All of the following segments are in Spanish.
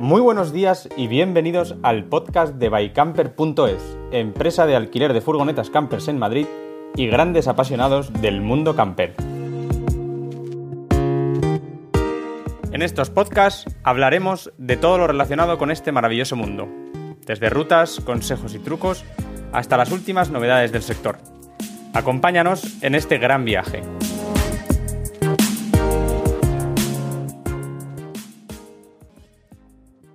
Muy buenos días y bienvenidos al podcast de bycamper.es, empresa de alquiler de furgonetas campers en Madrid y grandes apasionados del mundo camper. En estos podcasts hablaremos de todo lo relacionado con este maravilloso mundo, desde rutas, consejos y trucos hasta las últimas novedades del sector. Acompáñanos en este gran viaje.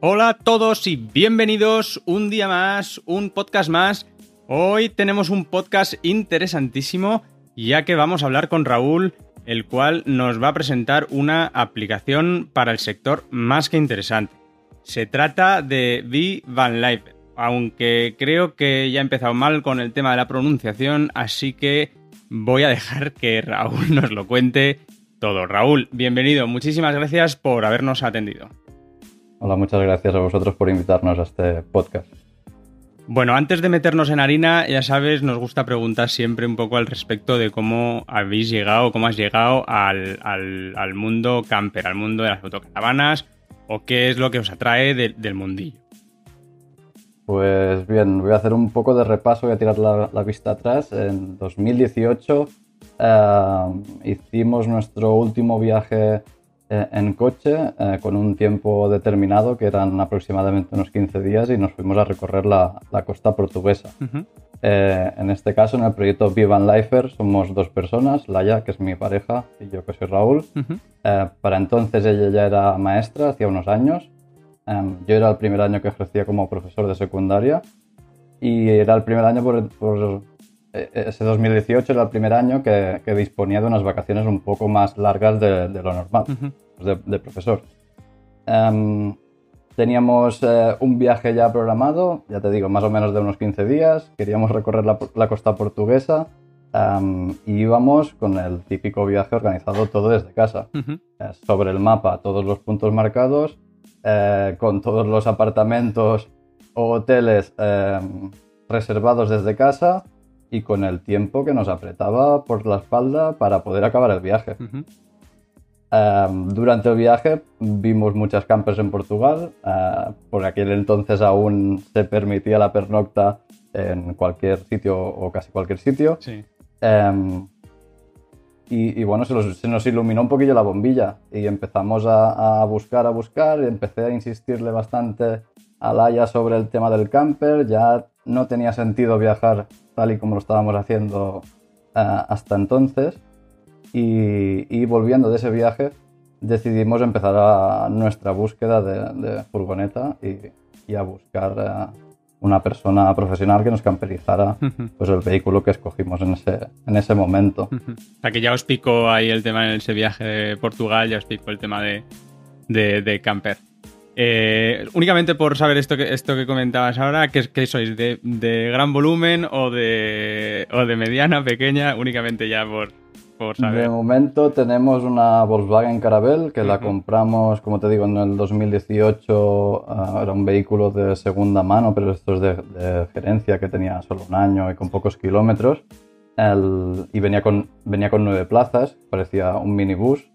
Hola a todos y bienvenidos un día más, un podcast más. Hoy tenemos un podcast interesantísimo ya que vamos a hablar con Raúl, el cual nos va a presentar una aplicación para el sector más que interesante. Se trata de V Van Life, aunque creo que ya he empezado mal con el tema de la pronunciación, así que voy a dejar que Raúl nos lo cuente todo. Raúl, bienvenido, muchísimas gracias por habernos atendido. Hola, muchas gracias a vosotros por invitarnos a este podcast. Bueno, antes de meternos en harina, ya sabes, nos gusta preguntar siempre un poco al respecto de cómo habéis llegado, cómo has llegado al, mundo camper, al mundo de las fotocaravanas, o qué es lo que os atrae del mundillo. Pues bien, voy a hacer un poco de repaso, voy a tirar la, vista atrás. En 2018 eh, hicimos nuestro último viaje en coche eh, con un tiempo determinado que eran aproximadamente unos 15 días y nos fuimos a recorrer la, costa portuguesa. Eh, en este caso, en el proyecto Vivan Lifer, somos dos personas, Laia, que es mi pareja, y yo, que soy Raúl. para entonces ella ya era maestra, hacía unos años. Em, yo era el primer año que ejercía como profesor de secundaria y era el primer año por, por ese 2018 era el primer año que, disponía de unas vacaciones un poco más largas de, lo normal, pues de, profesor. Em, teníamos eh, un viaje ya programado, ya te digo, más o menos de unos 15 días. Queríamos recorrer la, costa portuguesa em, y íbamos con el típico viaje organizado todo desde casa. Eh, sobre el mapa, todos los puntos marcados, eh, con todos los apartamentos o hoteles em, reservados desde casa y con el tiempo que nos apretaba por la espalda para poder acabar el viaje. Em, durante el viaje vimos muchas campers en Portugal. Uh, por aquel entonces aún se permitía la pernocta en cualquier sitio o casi cualquier sitio. Em, y, bueno, se, nos iluminó un poquillo la bombilla y empezamos a, a, buscar, a buscar. Y empecé a insistirle bastante a Laia sobre el tema del camper. Ya no tenía sentido viajar tal y como lo estábamos haciendo eh, hasta entonces. Y, volviendo de ese viaje, decidimos empezar nuestra búsqueda de, furgoneta y, a buscar eh, una persona profesional que nos camperizara pues, el vehículo que escogimos en ese, en ese momento. O sea que ya os pico ahí el tema en ese viaje de Portugal, ya os pico el tema de, de camper. Eh, únicamente por saber esto que, esto que comentabas ahora, ¿qué, sois? De, gran volumen o de, o de mediana, pequeña? Únicamente ya por, por saber. De momento tenemos una Volkswagen Caravelle que la compramos, como te digo, en el 2018. Ah, era un vehículo de segunda mano, pero esto es de, gerencia que tenía solo un año y con pocos kilómetros. y venía con, venía con nueve plazas, parecía un minibús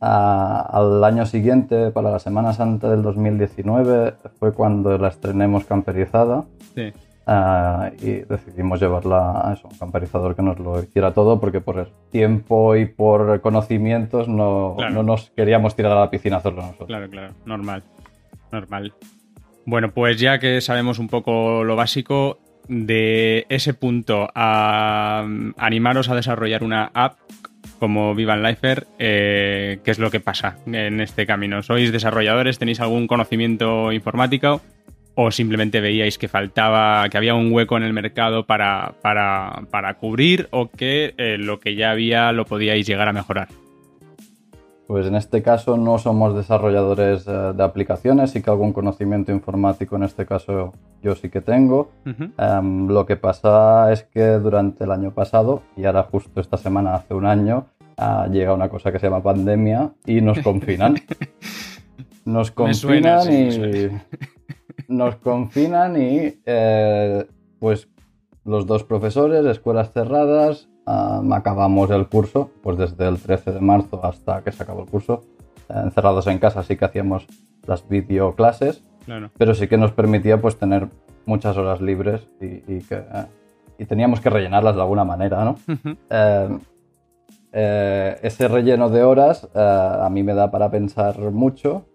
al año siguiente, para la Semana Santa del 2019, fue cuando la estrenemos camperizada. Sí. y decidimos llevarla a eso, un camperizador que nos lo hiciera todo, porque por el tiempo y por conocimientos no, no nos queríamos tirar a la piscina a hacerlo nosotros. Claro, claro, normal. Normal. Bueno, pues ya que sabemos un poco lo básico, de ese punto a animaros a desarrollar una app como Vivan Lifer, eh, ¿qué es lo que pasa en este camino? ¿Sois desarrolladores? ¿Tenéis algún conocimiento informático? ¿O simplemente veíais que faltaba, que había un hueco en el mercado para, para, cubrir o que eh, lo que ya había lo podíais llegar a mejorar? Pues en este caso no somos desarrolladores eh, de aplicaciones, sí que algún conocimiento informático en este caso yo sí que tengo. Em, lo que pasa es que durante el año pasado, y ahora justo esta semana hace un año, ah, llega una cosa que se llama pandemia y nos confinan. nos confinan y... nos confinan y eh, pues los dos profesores, escuelas cerradas, acabamos el curso, pues desde el 13 de marzo hasta que se acabó el curso, encerrados en casa, sí que hacíamos las videoclases, Claro. pero sí que nos permitía pues tener muchas horas libres y, y que, y teníamos que rellenarlas de alguna manera, ¿no? Ujú. Eh, eh, ese relleno de horas eh, a mí me da para pensar mucho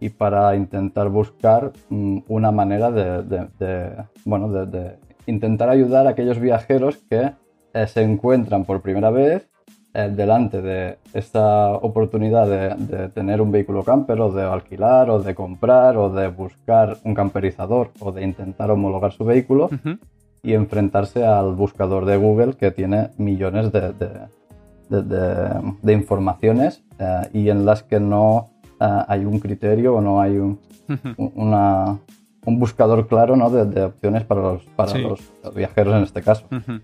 y para intentar buscar mm, una manera de, de- de, bueno, de, de intentar ayudar a aquellos viajeros que eh, se encuentran por primera vez eh, delante de esta oportunidad de, de tener un vehículo camper o de alquilar o de comprar o de buscar un camperizador o de intentar homologar su vehículo Ujú. y enfrentarse al buscador de Google que tiene millones de, de- de- informaciones eh, y en las que no eh, hay un criterio o no hay un, un- una- un buscador claro ¿no? de, opciones para, los, para Sí. los viajeros en este caso. Ujú.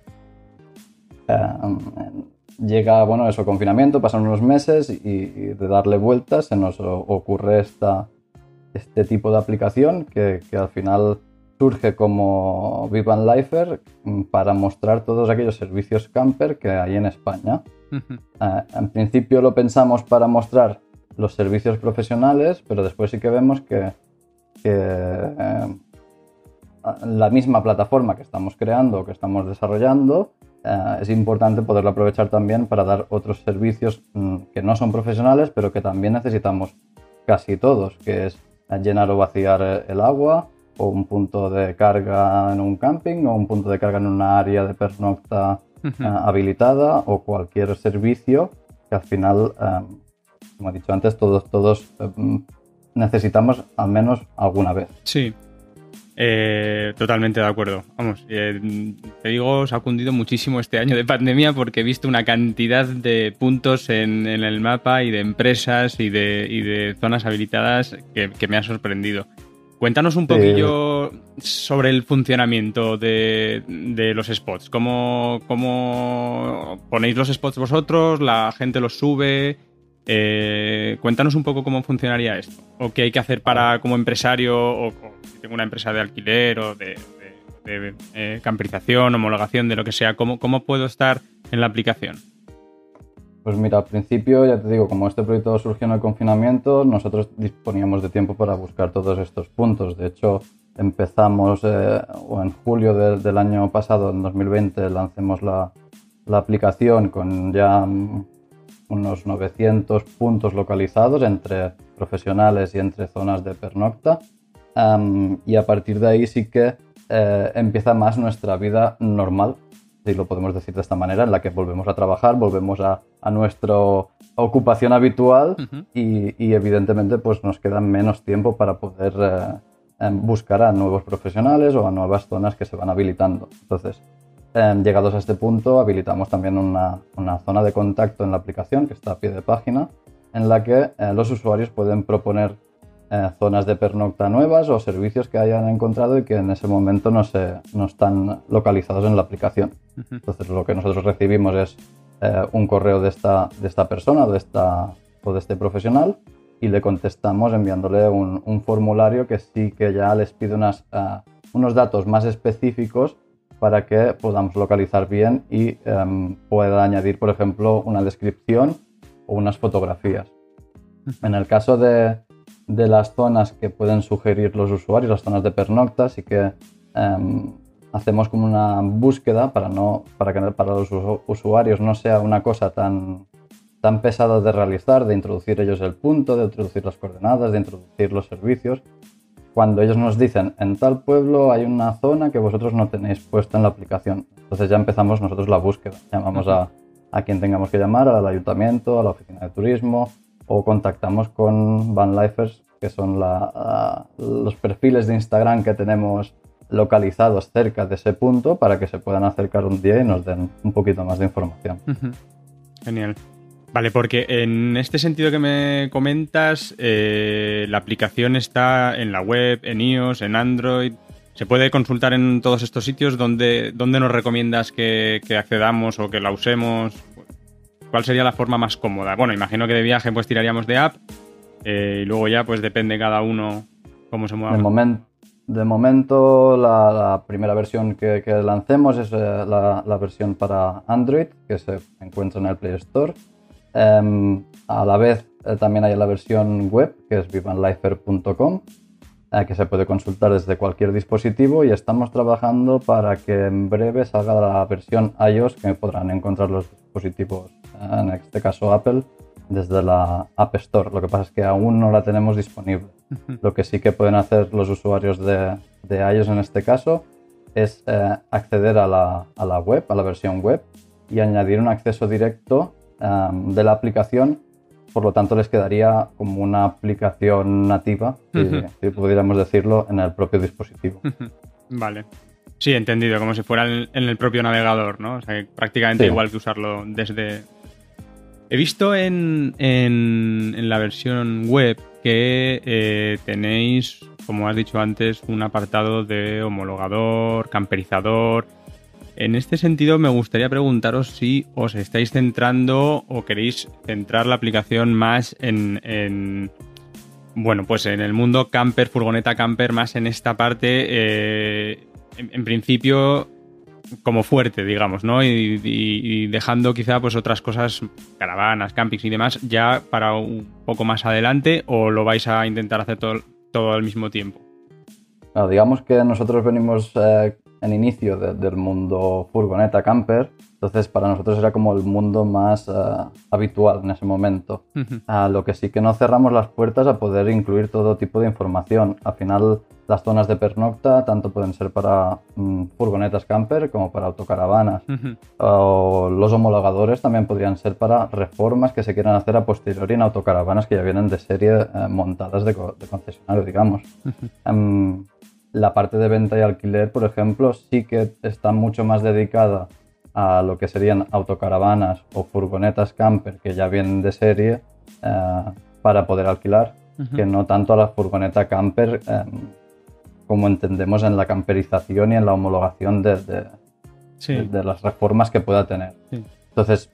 Eh, llega, bueno, eso, confinamiento, pasan unos meses y, y de darle vueltas se nos ocurre esta, este tipo de aplicación que, que al final surge como Vivan Lifer mm, para mostrar todos aquellos servicios camper que hay en España. Eh, en principio lo pensamos para mostrar los servicios profesionales, pero después sí que vemos que, que, eh, la misma plataforma que estamos creando, que estamos desarrollando, eh, es importante poderlo aprovechar también para dar otros servicios mm, que no son profesionales, pero que también necesitamos casi todos, que es llenar o vaciar eh, el agua, o un punto de carga en un camping, o un punto de carga en una área de pernocta Ujú. eh, habilitada o cualquier servicio que al final, como he dicho antes, todos, todos mm, necesitamos al menos alguna vez. Sí. Eh, totalmente de acuerdo. Vamos, eh, te digo, se ha cundido muchísimo este año de pandemia porque he visto una cantidad de puntos en, en el mapa y de empresas y de, y de zonas habilitadas que, que me ha sorprendido. Cuéntanos un poquillo sobre el funcionamiento de, de los spots. ¿Cómo, ¿Cómo ponéis los spots vosotros? ¿La gente los sube? Eh, cuéntanos un poco cómo funcionaría esto. O qué hay que hacer para como empresario, o, o si tengo una empresa de alquiler o de, de- de, eh, camperización, homologación, de lo que sea. ¿Cómo, ¿Cómo puedo estar en la aplicación? Pues mira, al principio, ya te digo, como este proyecto surgió en el confinamiento, nosotros disponíamos de tiempo para buscar todos estos puntos. De hecho, empezamos eh, o en julio de- del año pasado, en 2020, lancemos la, la aplicación con ya mm, unos 900 puntos localizados entre profesionales y entre zonas de pernocta. Y a partir de ahí sí que eh, empieza más nuestra vida normal, si lo podemos decir de esta manera, en la que volvemos a trabajar, volvemos a, a nuestra ocupación habitual y evidentemente pues nos queda menos tiempo para poder eh, em, buscar a nuevos profesionales o a nuevas zonas que se van habilitando. Entonces, em, llegados a este punto, habilitamos también una, una zona de contacto en la aplicación que está a pie de página, en la que eh, los usuarios pueden proponer eh, zonas de pernocta nuevas o servicios que hayan encontrado y que en ese momento no, se, no están localizados en la aplicación. Entonces lo que nosotros recibimos es eh, un correo de esta, de esta persona de esta, o de este profesional y le contestamos enviándole un, un formulario que sí que ya les pide unas, unos datos más específicos para que podamos localizar bien y em, pueda añadir, por ejemplo, una descripción o unas fotografías. En el caso de, de las zonas que pueden sugerir los usuarios, las zonas de pernocta, sí que em, hacemos como una búsqueda para, no, para que para los usu- usuarios no sea una cosa tan, tan pesada de realizar, de introducir ellos el punto, de introducir las coordenadas, de introducir los servicios. Cuando ellos nos dicen, en tal pueblo hay una zona que vosotros no tenéis puesta en la aplicación. Entonces ya empezamos nosotros la búsqueda. Llamamos a, a quien tengamos que llamar, al ayuntamiento, a la oficina de turismo, o contactamos con Vanlifers, que son la- los perfiles de Instagram que tenemos localizados cerca de ese punto para que se puedan acercar un día y nos den un poquito más de información. Genial. Vale, porque en este sentido que me comentas, eh, la aplicación está en la web, en iOS, en Android. ¿Se puede consultar en todos estos sitios? ¿Dónde, dónde nos recomiendas que, que accedamos o que la usemos? ¿Cuál sería la forma más cómoda? Bueno, imagino que de viaje pues tiraríamos de app eh, y luego ya pues depende cada uno cómo se mueva. De, de momento, la, primera versión que, lancemos es eh, la versión para Android, que se encuentra en el Play Store. Em, a la vez, también hay la versión web, que es vivanlifer.com, que se puede consultar desde cualquier dispositivo y estamos trabajando para que en breve salga la versión iOS que podrán encontrar los dispositivos, en este caso Apple, desde la App Store. Lo que pasa es que aún no la tenemos disponible. Lo que sí que pueden hacer los usuarios de, de iOS en este caso es eh, acceder a la, a la, web, a la versión web y añadir un acceso directo em, de la aplicación por lo tanto les quedaría como una aplicación nativa, si, pudiéramos decirlo, en el propio dispositivo. Vale. Sí, entendido, como si fuera en, el propio navegador, ¿no? O sea, prácticamente igual que usarlo desde... He visto en, en, la versión web que eh, tenéis, como has dicho antes, un apartado de homologador, camperizador, en este sentido, me gustaría preguntaros si os estáis centrando o queréis centrar la aplicación más en, bueno, pues en el mundo camper, furgoneta camper, más en esta parte, eh, en, principio, como fuerte, digamos, ¿no? Y, dejando quizá pues otras cosas, caravanas, campings y demás, ya para un poco más adelante, o lo vais a intentar hacer todo, todo al mismo tiempo. digamos que nosotros venimos eh, en inicio del mundo furgoneta camper, entonces para nosotros era como el mundo más eh, habitual en ese momento. A lo que sí que no cerramos las puertas a poder incluir todo tipo de información. Al final las zonas de pernocta tanto pueden ser para mm, furgonetas camper como para autocaravanas. O los homologadores también podrían ser para reformas que se quieran hacer a posteriori en autocaravanas que ya vienen de serie eh, montadas de, concesionario, digamos la parte de venta y alquiler, por ejemplo, sí que está mucho más dedicada a lo que serían autocaravanas o furgonetas camper que ya vienen de serie eh, para poder alquilar, que no tanto a la furgoneta camper em, como entendemos en la camperización y en la homologación de, de, las reformas que pueda tener. Entonces,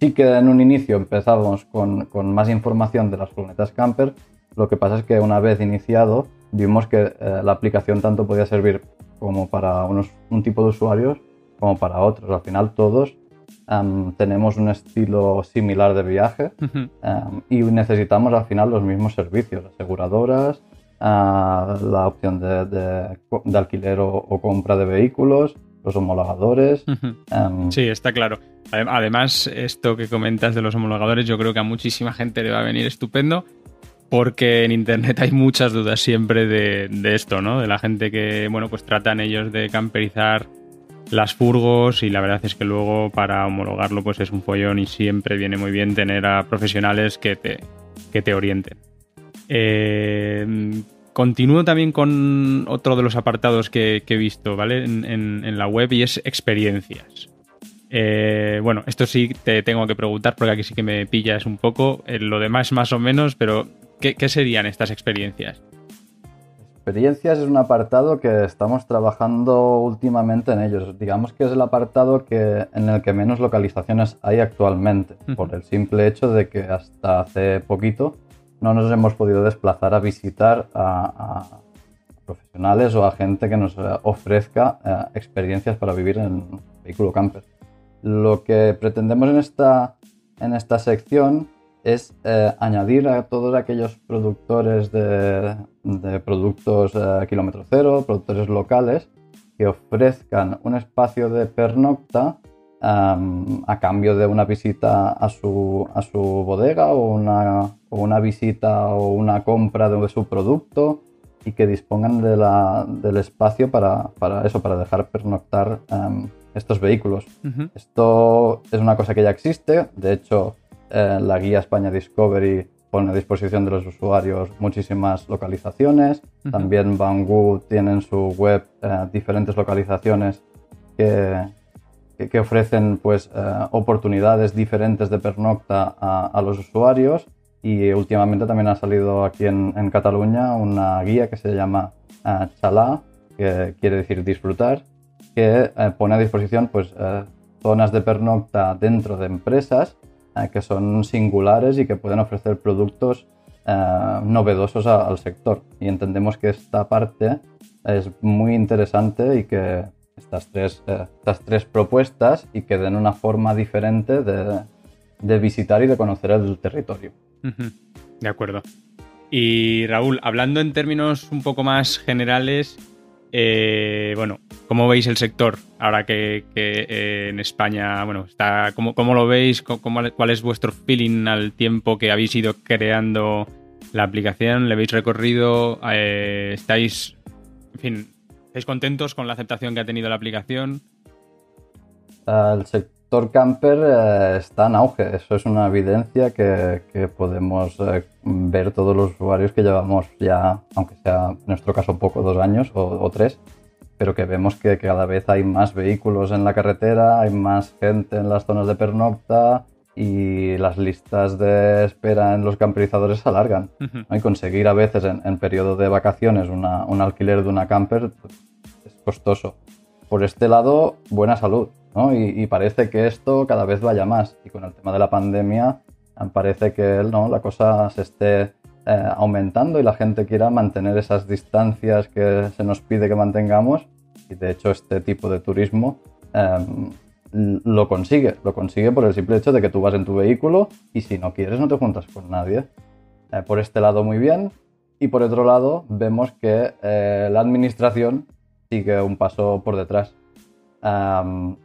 sí que en un inicio empezamos con, con más información de las furgonetas camper, lo que pasa es que una vez iniciado vimos que eh, la aplicación tanto podía servir como para unos, un tipo de usuarios como para otros. Al final todos tenemos un estilo similar de viaje y necesitamos al final los mismos servicios, aseguradoras, ah, la opción de, alquiler o, compra de vehículos, los homologadores. sí, está claro. Además, esto que comentas de los homologadores, yo creo que a muchísima gente le va a venir estupendo porque en internet hay muchas dudas siempre de, esto, ¿no? De la gente que, bueno, pues tratan ellos de camperizar las furgos y la verdad es que luego para homologarlo pues es un follón y siempre viene muy bien tener a profesionales que te, que te orienten. Eh, continúo también con otro de los apartados que, he visto, ¿vale? En, la web y es experiencias. Eh, bueno, esto sí te tengo que preguntar porque aquí sí que me pillas un poco. Eh, lo demás más o menos, pero ¿Qué, serían estas experiencias? Experiencias es un apartado que estamos trabajando últimamente en ellos. Digamos que es el apartado que, en el que menos localizaciones hay actualmente, por el simple hecho de que hasta hace poquito no nos hemos podido desplazar a visitar a, profesionales o a gente que nos ofrezca eh, experiencias para vivir en vehículo camper. Lo que pretendemos en esta, en esta sección es eh, añadir a todos aquellos productores de, productos eh, kilómetro cero, productores locales, que ofrezcan un espacio de pernocta a cambio de una visita a su, a su bodega o una, una, visita o una compra de su producto y que dispongan de la, del espacio para, para, eso, para dejar pernoctar estos vehículos. Esto es una cosa que ya existe, de hecho eh, la guía España Discovery pone a disposición de los usuarios muchísimas localizaciones. También Banggood tiene en su web eh, diferentes localizaciones que, que, ofrecen pues, eh, oportunidades diferentes de pernocta a, los usuarios. Y últimamente también ha salido aquí en, en Cataluña una guía que se llama Chalá, que quiere decir disfrutar, que pone a disposición pues, zonas de pernocta dentro de empresas eh, que son singulares y que pueden ofrecer productos eh, novedosos al sector. Y entendemos que esta parte es muy interesante y que estas tres, eh, estas tres propuestas y que den una forma diferente de, de visitar y de conocer el territorio. De acuerdo. Y Raúl, hablando en términos un poco más generales, eh, bueno, ¿cómo veis el sector ahora que, eh, en España, bueno, está, ¿cómo, cómo lo veis? ¿Cuál es vuestro feeling al tiempo que habéis ido creando la aplicación? ¿Le habéis recorrido? Eh, ¿Estáis, en fin, estáis contentos con la aceptación que ha tenido la aplicación? Sector camper eh, está en auge, eso es una evidencia que, podemos eh, ver todos los usuarios que llevamos ya, aunque sea en nuestro caso poco, dos años o, tres, pero que vemos que, cada vez hay más vehículos en la carretera, hay más gente en las zonas de pernocta y las listas de espera en los camperizadores se alargan. Y conseguir a veces en, periodo de vacaciones un alquiler de una camper es costoso. Por este lado, buena salud y, parece que esto cada vez vaya más. Y con el tema de la pandemia, parece que ¿no? la cosa se esté eh, aumentando y la gente quiera mantener esas distancias que se nos pide que mantengamos. Y de hecho, este tipo de turismo em, lo consigue. Lo consigue por el simple hecho de que tú vas en tu vehículo y si no quieres, no te juntas con nadie. Eh, por este lado, muy bien. Y por otro lado, vemos que eh, la administración sigue un paso por detrás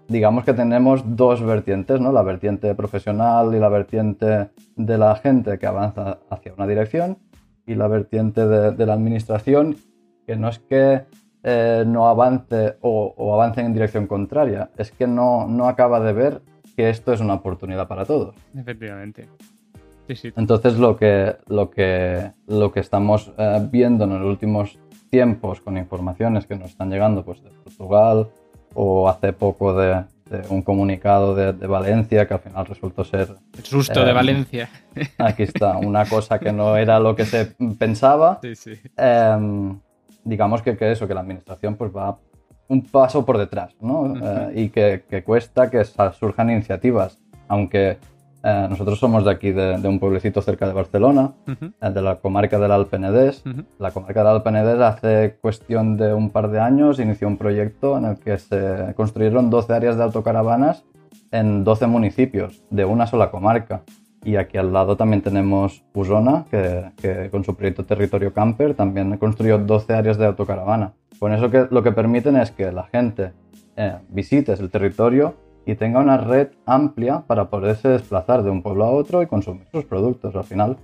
digamos que tenemos dos vertientes, ¿no? La vertiente profesional y la vertiente de la gente que avanza hacia una dirección y la vertiente de, la administración que no es que eh, no avance o, avance en dirección contraria, es que no, no acaba de ver que esto es una oportunidad para todos. Efectivamente. Entonces lo que, lo que, lo que estamos eh, viendo en los últimos tiempos con informaciones que nos están llegando pues, de Portugal, o hace poco de, un comunicado de, Valencia que al final resultó ser... El susto de eh, Valencia. Aquí está, una cosa que no era lo que se pensaba. Sí, sí. Em, digamos que, que, eso, que la administración pues va un paso por detrás, ¿no? Eh, y que, que, cuesta que surjan iniciativas, aunque eh, nosotros somos de aquí, de, un pueblecito cerca de Barcelona, eh, de la comarca del Alpenedés. La comarca del Alpenedés hace cuestión de un par de años inició un proyecto en el que se construyeron 12 áreas de autocaravanas en 12 municipios de una sola comarca. Y aquí al lado también tenemos Usona, que, con su proyecto Territorio Camper también construyó 12 áreas de autocaravana. Con eso que, lo que permiten es que la gente eh, visite el territorio y tenga una red amplia para poderse desplazar de un pueblo a otro y consumir sus productos. Al final,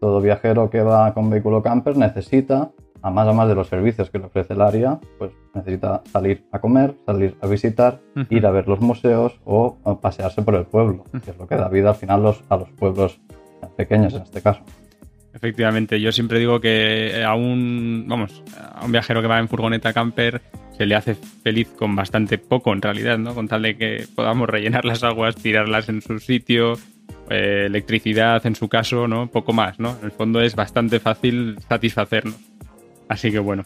todo viajero que va con vehículo camper necesita, a más a más de los servicios que le ofrece el área, pues necesita salir a comer, salir a visitar, ir a ver los museos o, pasearse por el pueblo, que es lo que da vida al final los, a los pueblos pequeños en este caso. Efectivamente, yo siempre digo que a un, vamos, a un viajero que va en furgoneta camper se le hace feliz con bastante poco en realidad, ¿no? Con tal de que podamos rellenar las aguas, tirarlas en su sitio, eh, electricidad en su caso, ¿no? Poco más, ¿no? En el fondo es bastante fácil satisfacernos. Así que bueno.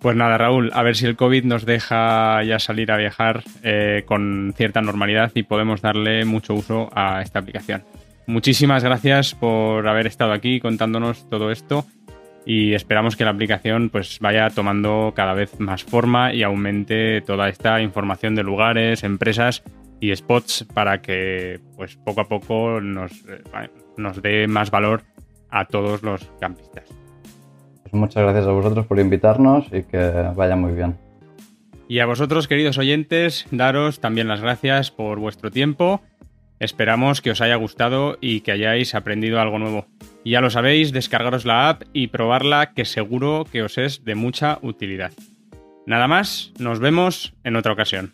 Pues nada, Raúl, a ver si el COVID nos deja ya salir a viajar eh, con cierta normalidad y podemos darle mucho uso a esta aplicación. Muchísimas gracias por haber estado aquí contándonos todo esto y esperamos que la aplicación pues vaya tomando cada vez más forma y aumente toda esta información de lugares, empresas y spots para que pues poco a poco nos, eh, nos dé más valor a todos los campistas. Pues muchas gracias a vosotros por invitarnos y que vaya muy bien. Y a vosotros, queridos oyentes, daros también las gracias por vuestro tiempo Esperamos que os haya gustado y que hayáis aprendido algo nuevo. Ya lo sabéis, descargaros la app y probarla que seguro que os es de mucha utilidad. Nada más, nos vemos en otra ocasión.